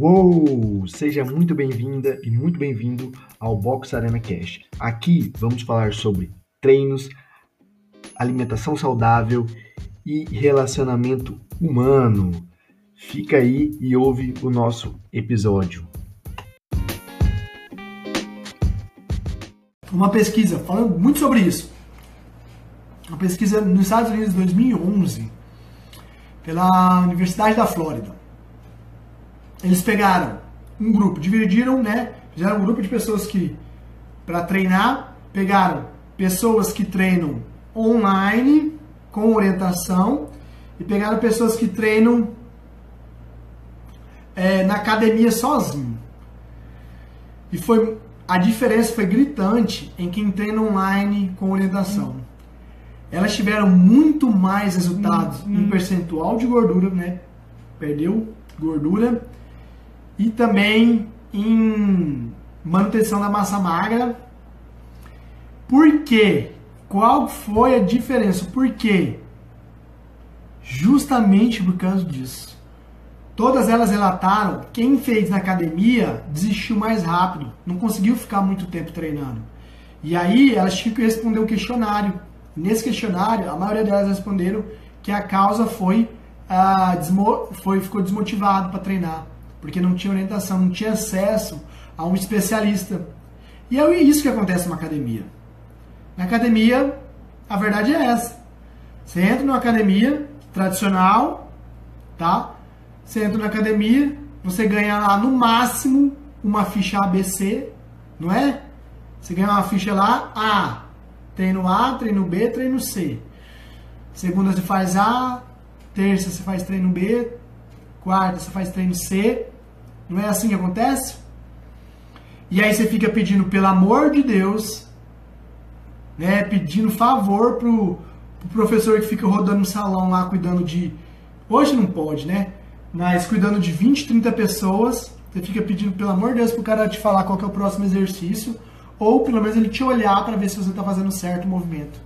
Uou! Seja muito bem-vinda e muito bem-vindo ao Box Arena Cash. Aqui vamos falar sobre treinos, alimentação saudável e relacionamento humano. Fica aí e ouve o nosso episódio. Uma pesquisa falando muito sobre isso. Uma pesquisa nos Estados Unidos em 2011 pela Universidade da Flórida eles pegaram um grupo, dividiram, né? Fizeram um grupo de pessoas que, para treinar, pegaram pessoas que treinam online, com orientação, e pegaram pessoas que treinam é, na academia sozinho. E foi a diferença foi gritante em quem treina online com orientação. Hum. Elas tiveram muito mais resultados hum, hum. em percentual de gordura, né? Perdeu gordura e também em manutenção da massa magra. Por quê? Qual foi a diferença? Por quê? Justamente por causa disso. Todas elas relataram que quem fez na academia desistiu mais rápido, não conseguiu ficar muito tempo treinando. E aí elas tinham que responder um questionário. Nesse questionário, a maioria delas responderam que a causa foi, ah, desmo foi ficou desmotivado para treinar porque não tinha orientação, não tinha acesso a um especialista. E é isso que acontece numa academia. Na academia, a verdade é essa. Você entra numa academia tradicional, tá? Você entra na academia, você ganha lá no máximo uma ficha ABC, não é? Você ganha uma ficha lá, A, treino A, treino B, treino C. Segunda você faz A, terça você faz treino B, quarta você faz treino C. Não é assim que acontece? E aí você fica pedindo pelo amor de Deus, né, pedindo favor pro, pro professor que fica rodando no salão lá cuidando de hoje não pode, né? Mas cuidando de 20, 30 pessoas, você fica pedindo pelo amor de Deus pro cara te falar qual é o próximo exercício, ou pelo menos ele te olhar para ver se você está fazendo certo o movimento.